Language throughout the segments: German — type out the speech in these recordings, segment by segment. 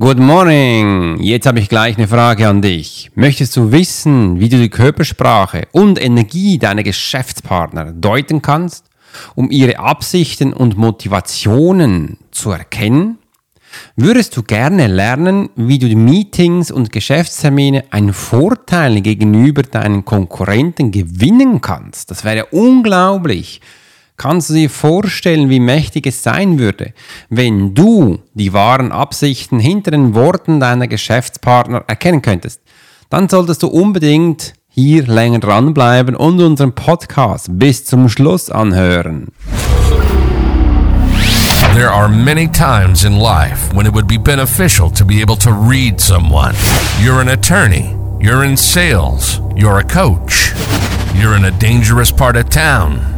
Good morning! Jetzt habe ich gleich eine Frage an dich. Möchtest du wissen, wie du die Körpersprache und Energie deiner Geschäftspartner deuten kannst, um ihre Absichten und Motivationen zu erkennen? Würdest du gerne lernen, wie du die Meetings und Geschäftstermine einen Vorteil gegenüber deinen Konkurrenten gewinnen kannst? Das wäre unglaublich. Kannst du dir vorstellen, wie mächtig es sein würde, wenn du die wahren Absichten hinter den Worten deiner Geschäftspartner erkennen könntest? Dann solltest du unbedingt hier länger dranbleiben und unseren Podcast bis zum Schluss anhören. There are many times in life when it would be beneficial to be able to read someone. You're an attorney, you're in sales, you're a coach, you're in a dangerous part of town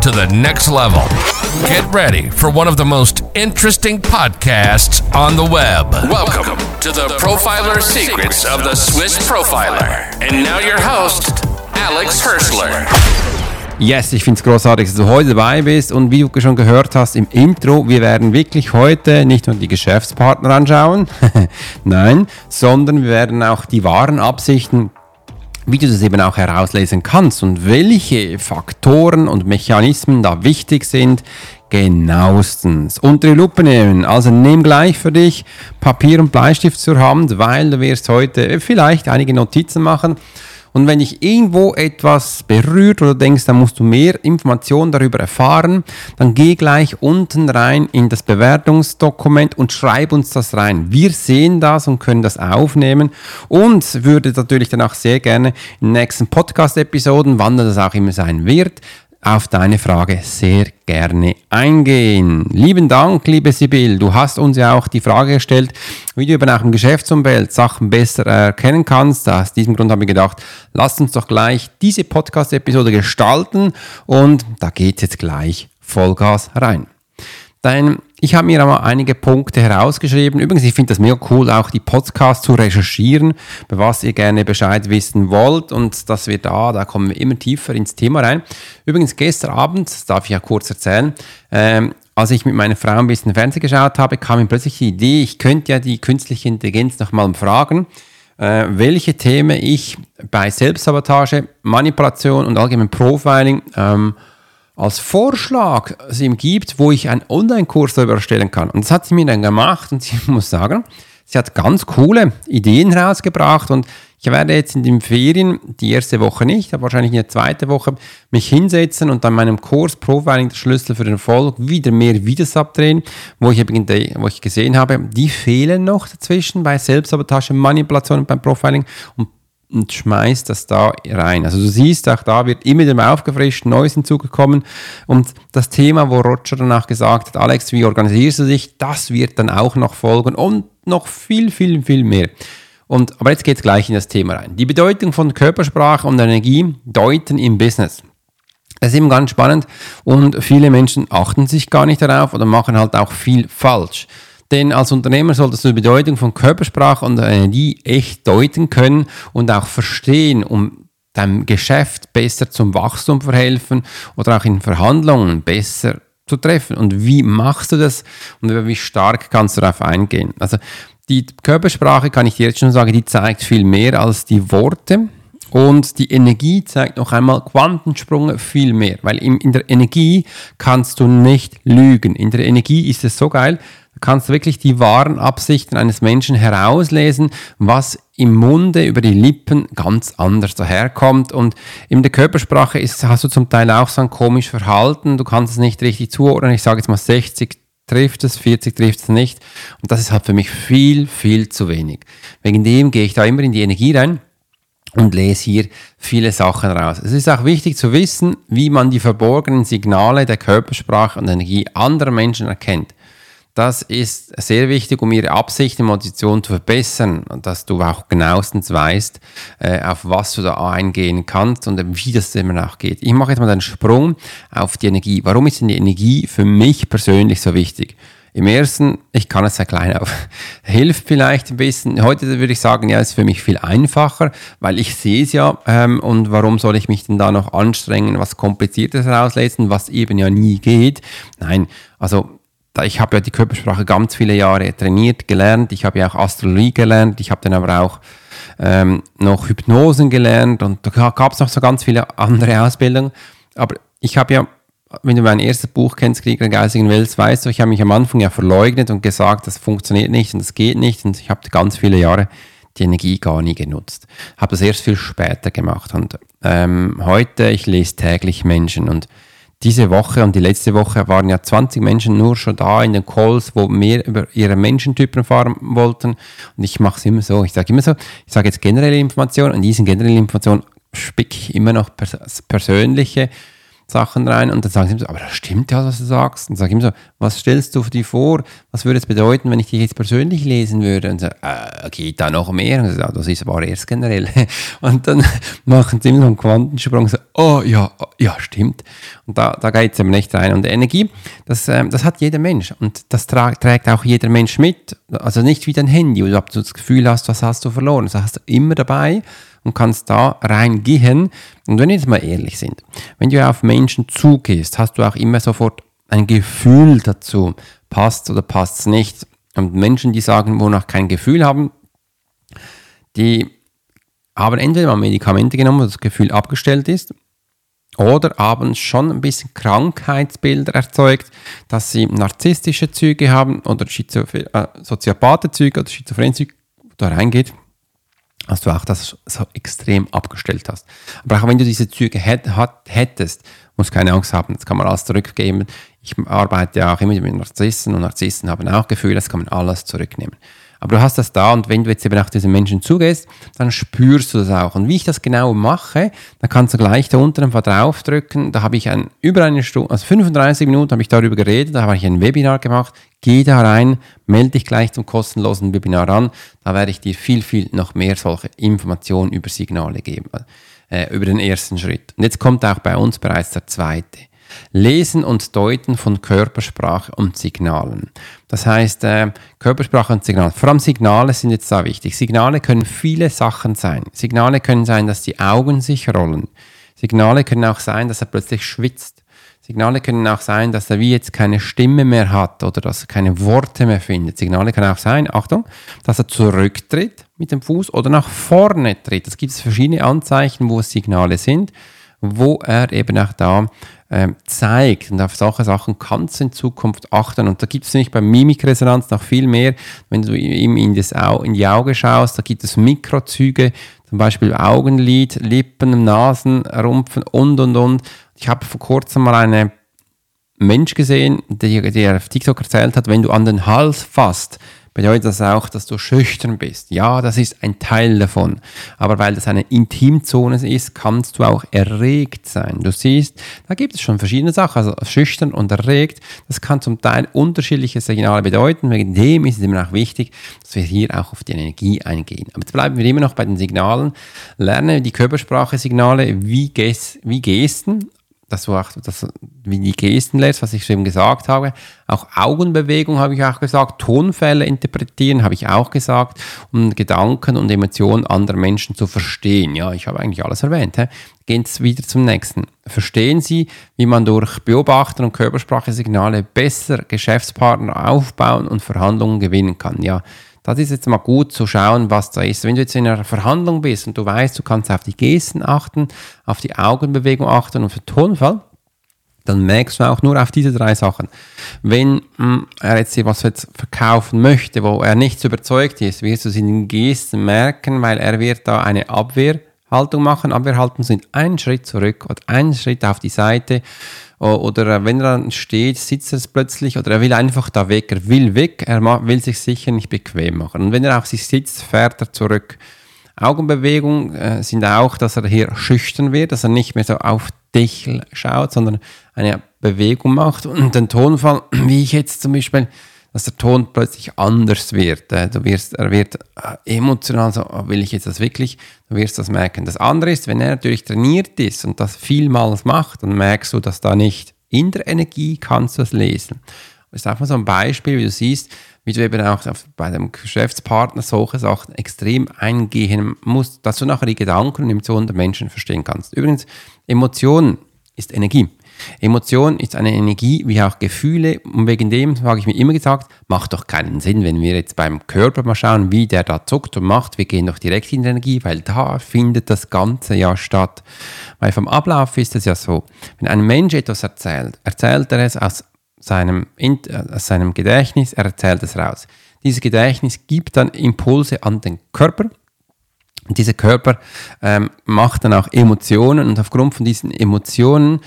to the next level. Get ready for one of the most interesting podcasts on the web. Welcome to the Profiler Secrets of the Swiss Profiler. And now your host, Alex Hirschler. Yes, ich finde es großartig, dass du heute dabei bist und wie du schon gehört hast im Intro, wir werden wirklich heute nicht nur die Geschäftspartner anschauen, nein, sondern wir werden auch die wahren Absichten wie du das eben auch herauslesen kannst und welche Faktoren und Mechanismen da wichtig sind, genauestens unter die Lupe nehmen. Also nimm gleich für dich Papier und Bleistift zur Hand, weil du wirst heute vielleicht einige Notizen machen und wenn dich irgendwo etwas berührt oder denkst, da musst du mehr Informationen darüber erfahren, dann geh gleich unten rein in das Bewertungsdokument und schreib uns das rein. Wir sehen das und können das aufnehmen und würde natürlich dann auch sehr gerne in den nächsten Podcast-Episoden, wann das auch immer sein wird, auf deine Frage sehr gerne eingehen. Lieben Dank, liebe Sibyl. Du hast uns ja auch die Frage gestellt, wie du über nach dem Geschäftsumfeld Sachen besser erkennen kannst. Aus diesem Grund habe ich gedacht, lass uns doch gleich diese Podcast-Episode gestalten und da geht jetzt gleich Vollgas rein. Dein ich habe mir aber einige Punkte herausgeschrieben. Übrigens, ich finde das mega cool, auch die Podcasts zu recherchieren, bei was ihr gerne Bescheid wissen wollt. Und dass wir da, da kommen wir immer tiefer ins Thema rein. Übrigens, gestern Abend, das darf ich ja kurz erzählen, ähm, als ich mit meiner Frau ein bisschen Fernsehen geschaut habe, kam mir plötzlich die Idee, ich könnte ja die künstliche Intelligenz nochmal fragen, äh, welche Themen ich bei Selbstsabotage, Manipulation und allgemein Profiling ähm, als Vorschlag es ihm gibt, wo ich einen Online-Kurs darüber erstellen kann. Und das hat sie mir dann gemacht und ich muss sagen, sie hat ganz coole Ideen rausgebracht und ich werde jetzt in den Ferien, die erste Woche nicht, aber wahrscheinlich in der zweiten Woche, mich hinsetzen und an meinem Kurs Profiling der Schlüssel für den Erfolg wieder mehr Videos abdrehen, wo ich, eben, wo ich gesehen habe, die fehlen noch dazwischen bei Selbstsabotage, Manipulation und beim Profiling und und schmeißt das da rein. Also du siehst, auch da wird immer wieder aufgefrischt, Neues hinzugekommen. Und das Thema, wo Roger danach gesagt hat, Alex, wie organisierst du dich, das wird dann auch noch folgen und noch viel, viel, viel mehr. Und, aber jetzt geht es gleich in das Thema rein. Die Bedeutung von Körpersprache und Energie deuten im Business. Das ist eben ganz spannend und viele Menschen achten sich gar nicht darauf oder machen halt auch viel falsch. Denn als Unternehmer solltest du die Bedeutung von Körpersprache und Energie echt deuten können und auch verstehen, um deinem Geschäft besser zum Wachstum verhelfen oder auch in Verhandlungen besser zu treffen. Und wie machst du das und wie stark kannst du darauf eingehen? Also die Körpersprache, kann ich dir jetzt schon sagen, die zeigt viel mehr als die Worte. Und die Energie zeigt noch einmal Quantensprünge viel mehr, weil in, der Energie kannst du nicht lügen. In der Energie ist es so geil, Du kannst wirklich die wahren Absichten eines Menschen herauslesen, was im Munde über die Lippen ganz anders daherkommt. Und in der Körpersprache ist, hast du zum Teil auch so ein komisches Verhalten. Du kannst es nicht richtig zuordnen. Ich sage jetzt mal 60 trifft es, 40 trifft es nicht. Und das ist halt für mich viel, viel zu wenig. Wegen dem gehe ich da immer in die Energie rein und lese hier viele Sachen raus. Es ist auch wichtig zu wissen, wie man die verborgenen Signale der Körpersprache und Energie anderer Menschen erkennt. Das ist sehr wichtig, um ihre Absicht und Motivation zu verbessern, dass du auch genauestens weißt, äh, auf was du da eingehen kannst und wie das immer auch geht. Ich mache jetzt mal den Sprung auf die Energie. Warum ist denn die Energie für mich persönlich so wichtig? Im ersten, ich kann es sehr klein auf, hilft vielleicht ein bisschen. Heute würde ich sagen, ja, ist für mich viel einfacher, weil ich sehe es ja ähm, und warum soll ich mich denn da noch anstrengen, was Kompliziertes herauslesen, was eben ja nie geht. Nein, also ich habe ja die Körpersprache ganz viele Jahre trainiert, gelernt. Ich habe ja auch Astrologie gelernt. Ich habe dann aber auch ähm, noch Hypnosen gelernt und da gab es noch so ganz viele andere Ausbildungen. Aber ich habe ja, wenn du mein erstes Buch kennst, Krieger in geistigen Welt, weißt du, ich habe mich am Anfang ja verleugnet und gesagt, das funktioniert nicht und das geht nicht. Und ich habe ganz viele Jahre die Energie gar nie genutzt. Habe das erst viel später gemacht. Und ähm, heute, ich lese täglich Menschen und diese Woche und die letzte Woche waren ja 20 Menschen nur schon da in den Calls, wo mehr über ihre Menschentypen erfahren wollten. Und ich mache es immer so. Ich sage immer so, ich sage jetzt generelle Informationen und diesen generellen Informationen spicke ich immer noch pers persönliche Sachen rein und dann sagen sie mir so, aber das stimmt ja, was du sagst. Und dann sage ihm so, was stellst du dir vor? Was würde es bedeuten, wenn ich dich jetzt persönlich lesen würde? Und so, äh, geht da noch mehr? Und so, das ist aber erst generell. Und dann machen sie immer so einen Quantensprung, so, oh ja, oh, ja, stimmt. Und da, da geht es eben nicht rein. Und Energie, das, ähm, das hat jeder Mensch. Und das tra trägt auch jeder Mensch mit. Also nicht wie dein Handy, wo du das Gefühl hast, was hast du verloren. Das hast du immer dabei und kannst da reingehen. Und wenn wir jetzt mal ehrlich sind, wenn du auf Menschen zugehst, hast du auch immer sofort ein Gefühl dazu, passt oder passt es nicht. Und Menschen, die sagen, wonach kein Gefühl haben, die haben entweder mal Medikamente genommen, wo das Gefühl abgestellt ist, oder haben schon ein bisschen Krankheitsbilder erzeugt, dass sie narzisstische Züge haben oder Schizoph- äh, Soziopathe-Züge oder Schizophren-Züge, da reingeht dass du auch das so extrem abgestellt hast. Aber auch wenn du diese Züge hätt, hättest, musst keine Angst haben, das kann man alles zurückgeben. Ich arbeite ja auch immer mit Narzissen und Narzissen haben auch Gefühle, das kann man alles zurücknehmen. Aber du hast das da und wenn du jetzt eben auf diese Menschen zugehst, dann spürst du das auch. Und wie ich das genau mache, dann kannst du gleich da unten einfach draufdrücken. Da habe ich ein, über eine Stunde, also 35 Minuten habe ich darüber geredet, da habe ich ein Webinar gemacht. Geh da rein, melde dich gleich zum kostenlosen Webinar an. Da werde ich dir viel, viel noch mehr solche Informationen über Signale geben, äh, über den ersten Schritt. Und jetzt kommt auch bei uns bereits der zweite. Lesen und Deuten von Körpersprache und Signalen. Das heißt, äh, Körpersprache und Signale. Vor allem Signale sind jetzt da wichtig. Signale können viele Sachen sein. Signale können sein, dass die Augen sich rollen. Signale können auch sein, dass er plötzlich schwitzt. Signale können auch sein, dass er wie jetzt keine Stimme mehr hat oder dass er keine Worte mehr findet. Signale können auch sein, Achtung, dass er zurücktritt mit dem Fuß oder nach vorne tritt. Es gibt verschiedene Anzeichen, wo es Signale sind, wo er eben auch da ähm, zeigt. Und auf solche Sachen kannst du in Zukunft achten. Und da gibt es nicht bei Mimikresonanz noch viel mehr. Wenn du ihm in, das Au in die Augen schaust, da gibt es Mikrozüge, zum Beispiel Augenlid, Lippen, Nasen, Rumpfen und, und, und. Ich habe vor kurzem mal einen Mensch gesehen, der, der auf TikTok erzählt hat, wenn du an den Hals fasst, bedeutet das auch, dass du schüchtern bist. Ja, das ist ein Teil davon. Aber weil das eine Intimzone ist, kannst du auch erregt sein. Du siehst, da gibt es schon verschiedene Sachen. Also schüchtern und erregt, das kann zum Teil unterschiedliche Signale bedeuten. Wegen dem ist es immer auch wichtig, dass wir hier auch auf die Energie eingehen. Aber jetzt bleiben wir immer noch bei den Signalen. Lerne die Körpersprache-Signale wie, Ges wie Gesten dass du auch das, wie die Gesten lässt, was ich schon gesagt habe. Auch Augenbewegung habe ich auch gesagt, Tonfälle interpretieren habe ich auch gesagt, um Gedanken und Emotionen anderer Menschen zu verstehen. Ja, ich habe eigentlich alles erwähnt. He? Gehen Sie wieder zum nächsten. Verstehen Sie, wie man durch Beobachten und Körpersprachesignale besser Geschäftspartner aufbauen und Verhandlungen gewinnen kann. Ja, das ist jetzt mal gut zu schauen, was da ist. Wenn du jetzt in einer Verhandlung bist und du weißt, du kannst auf die Gesten achten, auf die Augenbewegung achten und für Tonfall, dann merkst du auch nur auf diese drei Sachen. Wenn mh, hm, er jetzt was jetzt verkaufen möchte, wo er nicht so überzeugt ist, wirst du es in den Gesten merken, weil er wird da eine Abwehrhaltung machen. Abwehrhaltung sind einen Schritt zurück oder einen Schritt auf die Seite oder wenn er dann steht, sitzt er plötzlich oder er will einfach da weg. Er will weg, er will sich sicher nicht bequem machen. Und wenn er auf sich sitzt, fährt er zurück. Augenbewegungen äh, sind auch, dass er hier schüchtern wird, dass er nicht mehr so auf dich schaut, sondern eine Bewegung macht und den Tonfall, wie ich jetzt zum Beispiel dass der Ton plötzlich anders wird. Äh, du wirst, er wird äh, emotional, so oh, will ich jetzt das wirklich, du wirst das merken. Das andere ist, wenn er natürlich trainiert ist und das vielmals macht, dann merkst du, dass da nicht in der Energie kannst du es lesen. Das ist einfach so ein Beispiel, wie du siehst, wie du eben auch bei dem Geschäftspartner solche Sachen extrem eingehen musst, dass du nachher die Gedanken und Emotionen der Menschen verstehen kannst. Übrigens, Emotionen ist Energie. Emotion ist eine Energie wie auch Gefühle. Und wegen dem habe ich mir immer gesagt, macht doch keinen Sinn, wenn wir jetzt beim Körper mal schauen, wie der da zuckt und macht, wir gehen doch direkt in die Energie, weil da findet das Ganze ja statt. Weil vom Ablauf ist es ja so, wenn ein Mensch etwas erzählt, erzählt er es aus seinem, aus seinem Gedächtnis, er erzählt es raus. Dieses Gedächtnis gibt dann Impulse an den Körper. Und dieser Körper ähm, macht dann auch Emotionen. Und aufgrund von diesen Emotionen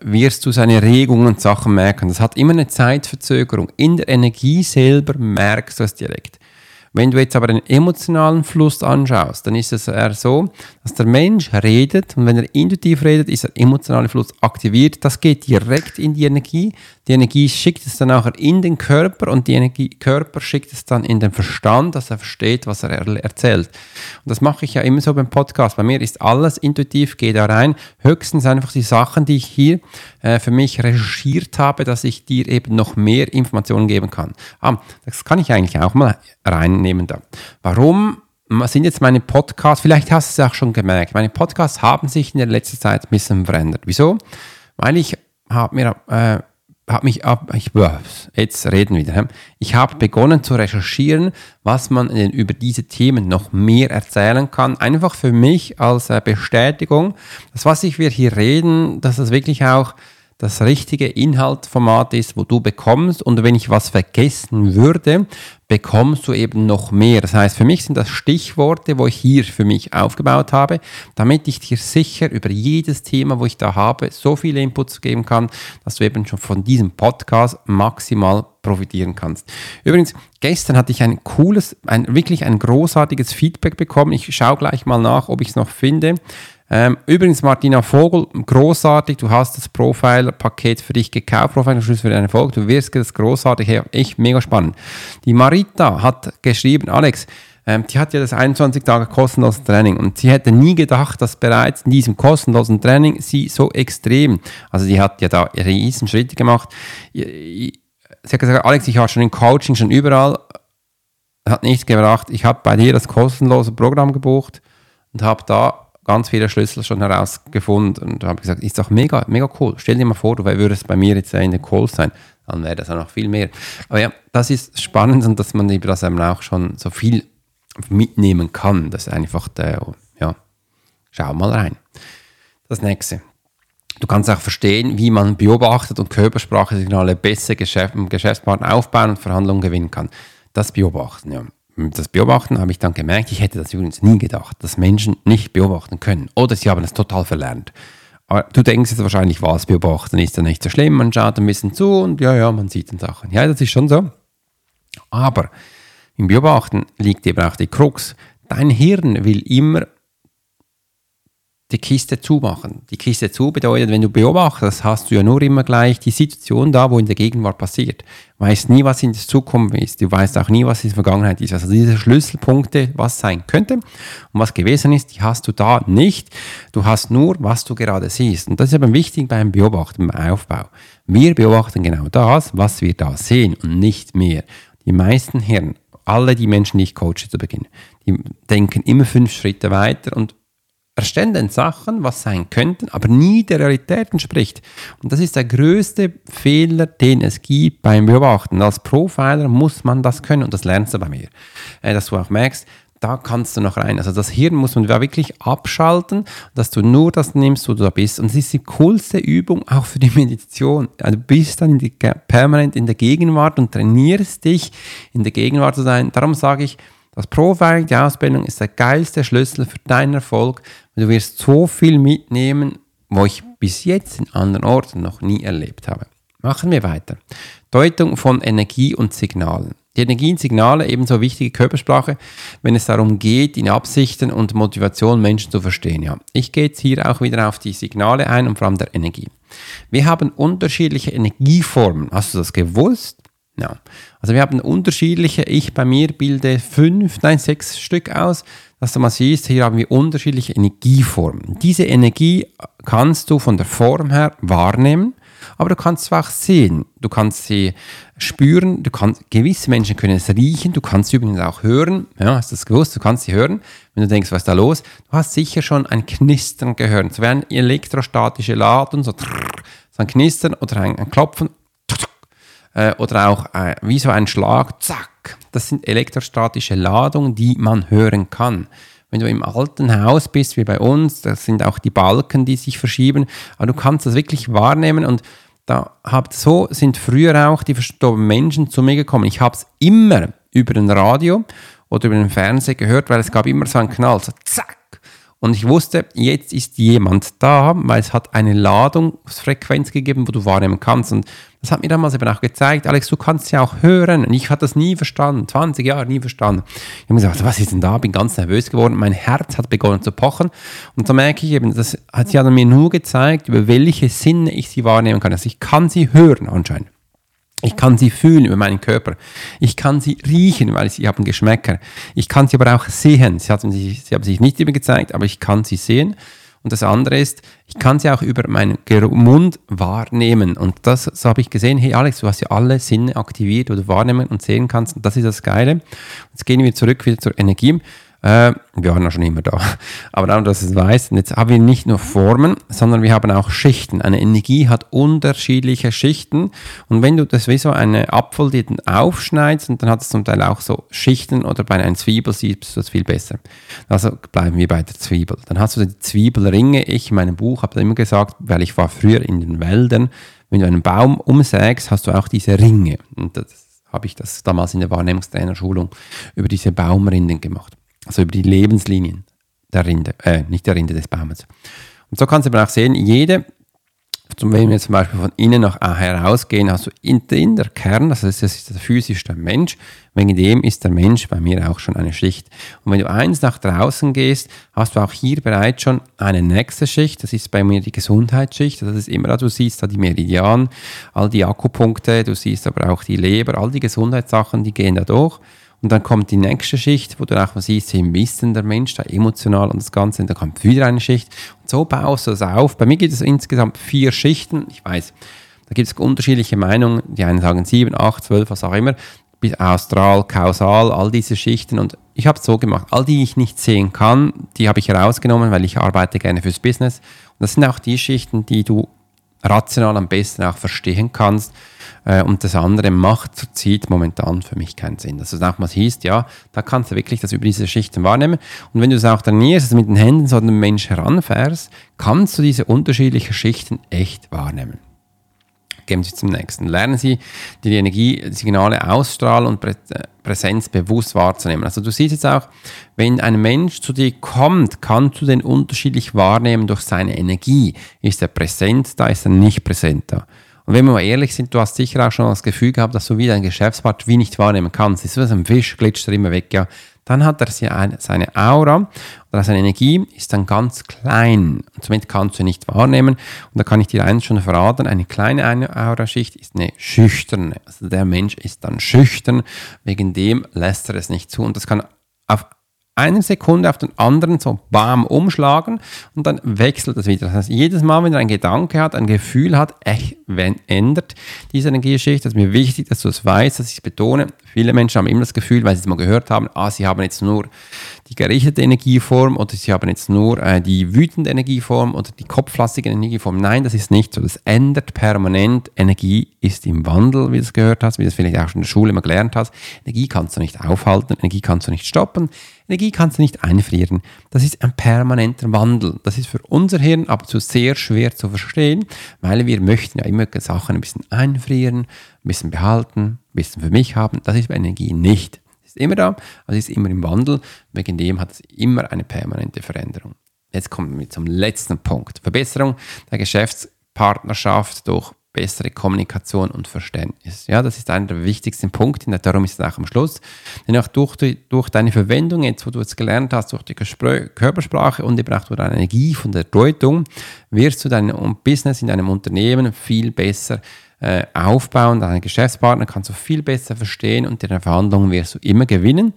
wirst du seine Regungen und Sachen merken. Das hat immer eine Zeitverzögerung. In der Energie selber merkst du es direkt. Wenn du jetzt aber den emotionalen Fluss anschaust, dann ist es eher so, dass der Mensch redet und wenn er intuitiv redet, ist der emotionale Fluss aktiviert. Das geht direkt in die Energie. Die Energie schickt es dann nachher in den Körper und die Energie, Körper schickt es dann in den Verstand, dass er versteht, was er erzählt. Und das mache ich ja immer so beim Podcast. Bei mir ist alles intuitiv, gehe da rein. Höchstens einfach die Sachen, die ich hier äh, für mich recherchiert habe, dass ich dir eben noch mehr Informationen geben kann. Ah, das kann ich eigentlich auch mal reinnehmen da. Warum sind jetzt meine Podcasts, vielleicht hast du es auch schon gemerkt, meine Podcasts haben sich in der letzten Zeit ein bisschen verändert. Wieso? Weil ich habe mir äh, habe mich ab, ich, jetzt reden wieder. Ich habe begonnen zu recherchieren, was man über diese Themen noch mehr erzählen kann. Einfach für mich als äh, Bestätigung, dass was ich wir hier reden, dass es wirklich auch das richtige Inhaltformat ist, wo du bekommst. Und wenn ich was vergessen würde, bekommst du eben noch mehr. Das heißt, für mich sind das Stichworte, wo ich hier für mich aufgebaut habe, damit ich dir sicher über jedes Thema, wo ich da habe, so viele Inputs geben kann, dass du eben schon von diesem Podcast maximal profitieren kannst. Übrigens, gestern hatte ich ein cooles, ein wirklich ein großartiges Feedback bekommen. Ich schaue gleich mal nach, ob ich es noch finde. Ähm, übrigens, Martina Vogel, großartig, du hast das Profiler-Paket für dich gekauft, Profiler-Schluss für deine Folge, du wirst das großartig, hey, echt mega spannend. Die Marita hat geschrieben, Alex, ähm, die hat ja das 21 Tage kostenlose Training und sie hätte nie gedacht, dass bereits in diesem kostenlosen Training sie so extrem, also die hat ja da riesen Schritte gemacht. Sie hat gesagt, Alex, ich war schon im Coaching, schon überall, hat nichts gebracht. Ich habe bei dir das kostenlose Programm gebucht und habe da ganz viele Schlüssel schon herausgefunden und habe gesagt, ist doch mega, mega cool. Stell dir mal vor, du würdest bei mir jetzt in den Call sein, dann wäre das auch noch viel mehr. Aber ja, das ist spannend und dass man über das eben auch schon so viel mitnehmen kann. Das ist einfach der, ja, schau mal rein. Das nächste. Du kannst auch verstehen, wie man beobachtet und Körpersprache-Signale besser Geschäft, Geschäftspartner aufbauen und Verhandlungen gewinnen kann. Das Beobachten, ja das Beobachten habe ich dann gemerkt, ich hätte das übrigens nie gedacht, dass Menschen nicht beobachten können. Oder sie haben es total verlernt. Aber du denkst jetzt wahrscheinlich, was beobachten ist ja nicht so schlimm, man schaut ein bisschen zu und ja, ja, man sieht dann Sachen. Ja, das ist schon so. Aber im Beobachten liegt eben auch die Krux. Dein Hirn will immer die Kiste zumachen. Die Kiste zu bedeutet, wenn du beobachtest, hast du ja nur immer gleich die Situation da, wo in der Gegenwart passiert. Du weißt nie, was in der Zukunft ist. Du weißt auch nie, was in der Vergangenheit ist. Also diese Schlüsselpunkte, was sein könnte und was gewesen ist, die hast du da nicht. Du hast nur, was du gerade siehst. Und das ist aber wichtig beim Beobachten, beim Aufbau. Wir beobachten genau das, was wir da sehen und nicht mehr. Die meisten Hirn, alle die Menschen, die ich coache zu Beginn, die denken immer fünf Schritte weiter und erstellen Sachen, was sein könnten, aber nie der Realität entspricht. Und das ist der größte Fehler, den es gibt beim Beobachten. Als Profiler muss man das können und das lernst du bei mir. Äh, dass du auch merkst, da kannst du noch rein. Also das Hirn muss man wirklich abschalten, dass du nur das nimmst, wo du da bist. Und es ist die coolste Übung auch für die Meditation. Also du bist dann in die, permanent in der Gegenwart und trainierst dich, in der Gegenwart zu sein. Darum sage ich, das Profiling, die Ausbildung ist der geilste Schlüssel für deinen Erfolg. Du wirst so viel mitnehmen, wo ich bis jetzt in anderen Orten noch nie erlebt habe. Machen wir weiter. Deutung von Energie und Signalen. Die Energie und Signale, ebenso wichtige Körpersprache, wenn es darum geht, in Absichten und Motivation Menschen zu verstehen. Ja, ich gehe jetzt hier auch wieder auf die Signale ein und vor allem der Energie. Wir haben unterschiedliche Energieformen. Hast du das gewusst? Ja. Also wir haben unterschiedliche, ich bei mir bilde fünf, nein, sechs Stück aus, dass du mal siehst, hier haben wir unterschiedliche Energieformen. Diese Energie kannst du von der Form her wahrnehmen, aber du kannst sie auch sehen. Du kannst sie spüren, du kannst, gewisse Menschen können es riechen, du kannst sie übrigens auch hören. Ja, hast du das gewusst? Du kannst sie hören, wenn du denkst, was ist da los? Du hast sicher schon ein Knistern gehört. So wie ein elektrostatische Laden, so, so ein Knistern oder ein, ein Klopfen äh, oder auch äh, wie so ein Schlag, zack. Das sind elektrostatische Ladungen, die man hören kann. Wenn du im alten Haus bist, wie bei uns, das sind auch die Balken, die sich verschieben, aber du kannst das wirklich wahrnehmen und da habt so sind früher auch die verstorbenen Menschen zu mir gekommen. Ich habe es immer über den Radio oder über den Fernseher gehört, weil es gab immer so einen Knall, so zack. Und ich wusste, jetzt ist jemand da, weil es hat eine Ladungsfrequenz gegeben, wo du wahrnehmen kannst. Und das hat mir damals eben auch gezeigt, Alex, du kannst ja auch hören. Und ich hatte das nie verstanden, 20 Jahre nie verstanden. Ich habe gesagt, was ist denn da? Bin ganz nervös geworden. Mein Herz hat begonnen zu pochen. Und so merke ich eben, das hat sie mir nur gezeigt, über welche Sinne ich sie wahrnehmen kann. Also ich kann sie hören anscheinend. Ich kann sie fühlen über meinen Körper. Ich kann sie riechen, weil sie haben Geschmäcker. Ich kann sie aber auch sehen. Sie haben sich, sie haben sich nicht immer gezeigt, aber ich kann sie sehen. Und das andere ist, ich kann sie auch über meinen Mund wahrnehmen. Und das so habe ich gesehen, hey Alex, du hast ja alle Sinne aktiviert, wo du wahrnehmen und sehen kannst. Und das ist das Geile. Jetzt gehen wir zurück wieder zur Energie. Äh, wir waren ja schon immer da. Aber darum, dass es weiß, jetzt haben wir nicht nur Formen, sondern wir haben auch Schichten. Eine Energie hat unterschiedliche Schichten. Und wenn du das wie so eine Apfel, die dann aufschneidest, und dann hat es zum Teil auch so Schichten, oder bei einer Zwiebel siehst du das viel besser. Also bleiben wir bei der Zwiebel. Dann hast du die Zwiebelringe. Ich in meinem Buch habe immer gesagt, weil ich war früher in den Wäldern, wenn du einen Baum umsägst, hast du auch diese Ringe. Und das habe ich das damals in der Wahrnehmungstrainerschulung über diese Baumrinden gemacht also über die Lebenslinien der Rinde, äh, nicht der Rinde des Baumes. Und so kannst du aber auch sehen, jede, wenn wir zum Beispiel von innen nach herausgehen, du in, in der Kern, also das ist der physische Mensch, wegen dem ist der Mensch bei mir auch schon eine Schicht. Und wenn du eins nach draußen gehst, hast du auch hier bereits schon eine nächste Schicht, das ist bei mir die Gesundheitsschicht, das ist immer, du siehst da die Meridian, all die Akkupunkte, du siehst aber auch die Leber, all die Gesundheitssachen, die gehen da durch. Und dann kommt die nächste Schicht, wo du auch mal siehst, im Wissen der Mensch, da emotional und das Ganze. Und dann kommt wieder eine Schicht. Und so baust du es auf. Bei mir gibt es insgesamt vier Schichten. Ich weiß, da gibt es unterschiedliche Meinungen. Die einen sagen sieben, acht, zwölf, was auch immer. Bis Austral, Kausal, all diese Schichten. Und ich habe es so gemacht. All die ich nicht sehen kann, die habe ich herausgenommen, weil ich arbeite gerne fürs Business. Und das sind auch die Schichten, die du rational am besten auch verstehen kannst. Äh, und das andere macht zurzeit momentan für mich keinen Sinn. Dass es auch mal hieß, ja, da kannst du wirklich das über diese Schichten wahrnehmen. Und wenn du es auch trainierst, also mit den Händen so an den Mensch heranfährst, kannst du diese unterschiedlichen Schichten echt wahrnehmen. Gehen Sie zum nächsten. Lernen Sie, die Energiesignale ausstrahlen und Präsenz bewusst wahrzunehmen. Also du siehst jetzt auch, wenn ein Mensch zu dir kommt, kannst du den unterschiedlich wahrnehmen durch seine Energie. Ist er präsent da, ist er nicht präsent da. Und wenn wir mal ehrlich sind, du hast sicher auch schon das Gefühl gehabt, dass du wieder ein Geschäftspartner wie nicht wahrnehmen kannst. ist wie so ein Fisch, glitscht er immer weg, ja. Dann hat er seine Aura oder seine Energie ist dann ganz klein. Und somit kannst du nicht wahrnehmen. Und da kann ich dir eins schon verraten, eine kleine Aura-Schicht ist eine schüchterne. Also der Mensch ist dann schüchtern, wegen dem lässt er es nicht zu. Und das kann auf eine Sekunde auf den anderen so bam umschlagen und dann wechselt das wieder. Das heißt, jedes Mal, wenn er ein Gedanke hat, ein Gefühl hat, echt, wenn ändert diese Energieschicht, das ist mir wichtig, dass du es weißt, dass ich es betone. Viele Menschen haben immer das Gefühl, weil sie es mal gehört haben, ah, sie haben jetzt nur die gerichtete Energieform oder sie haben jetzt nur äh, die wütende Energieform oder die kopflastige Energieform. Nein, das ist nicht so. Das ändert permanent. Energie ist im Wandel, wie du es gehört hast, wie du es vielleicht auch schon in der Schule immer gelernt hast. Energie kannst du nicht aufhalten, Energie kannst du nicht stoppen, Energie kannst du nicht einfrieren. Das ist ein permanenter Wandel. Das ist für unser Hirn aber zu sehr schwer zu verstehen, weil wir möchten ja immer Sachen ein bisschen einfrieren, ein bisschen behalten, ein bisschen für mich haben. Das ist bei Energie nicht ist immer da, also ist immer im Wandel. Wegen dem hat es immer eine permanente Veränderung. Jetzt kommen wir zum letzten Punkt. Verbesserung der Geschäftspartnerschaft durch bessere Kommunikation und Verständnis. Ja, das ist einer der wichtigsten Punkte, darum ist es auch am Schluss. Denn auch durch, die, durch deine Verwendung, jetzt wo du es gelernt hast, durch die Gespr Körpersprache und eben auch durch deine Energie von der Deutung, wirst du dein Business in deinem Unternehmen viel besser äh, aufbauen, deinen Geschäftspartner kannst du viel besser verstehen und in den Verhandlungen wirst du immer gewinnen.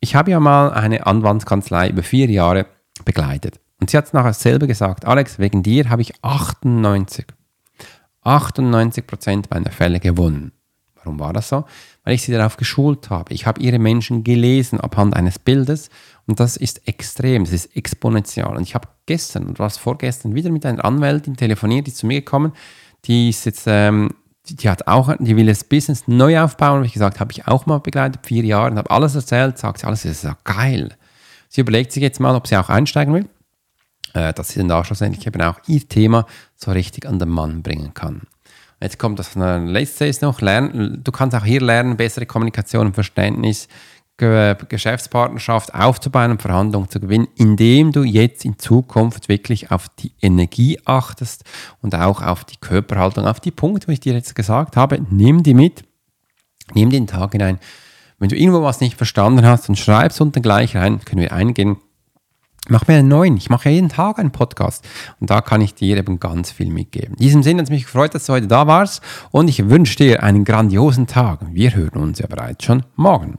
Ich habe ja mal eine Anwaltskanzlei über vier Jahre begleitet. Und sie hat es nachher selber gesagt, Alex, wegen dir habe ich 98, 98 Prozent meiner Fälle gewonnen. Warum war das so? Weil ich sie darauf geschult habe. Ich habe ihre Menschen gelesen abhand eines Bildes und das ist extrem, das ist exponentiell. Und ich habe gestern und was vorgestern wieder mit einer Anwältin telefoniert, die zu mir gekommen, die ist jetzt, ähm, die, die, hat auch, die will das Business neu aufbauen. Wie ich gesagt, habe ich auch mal begleitet, vier Jahre, und habe alles erzählt, sagt sie, alles ist ja geil. Sie überlegt sich jetzt mal, ob sie auch einsteigen will, dass sie dann auch schlussendlich eben auch ihr Thema so richtig an den Mann bringen kann. Jetzt kommt das letzte noch, lernen, du kannst auch hier lernen, bessere Kommunikation und Verständnis Geschäftspartnerschaft aufzubauen und Verhandlungen zu gewinnen, indem du jetzt in Zukunft wirklich auf die Energie achtest und auch auf die Körperhaltung, auf die Punkte, die ich dir jetzt gesagt habe. Nimm die mit, nimm den Tag hinein. Wenn du irgendwo was nicht verstanden hast, dann schreib es unten gleich rein, können wir eingehen. Mach mir einen neuen. Ich mache jeden Tag einen Podcast. Und da kann ich dir eben ganz viel mitgeben. In diesem Sinne hat es mich gefreut, dass du heute da warst. Und ich wünsche dir einen grandiosen Tag. Wir hören uns ja bereits schon morgen.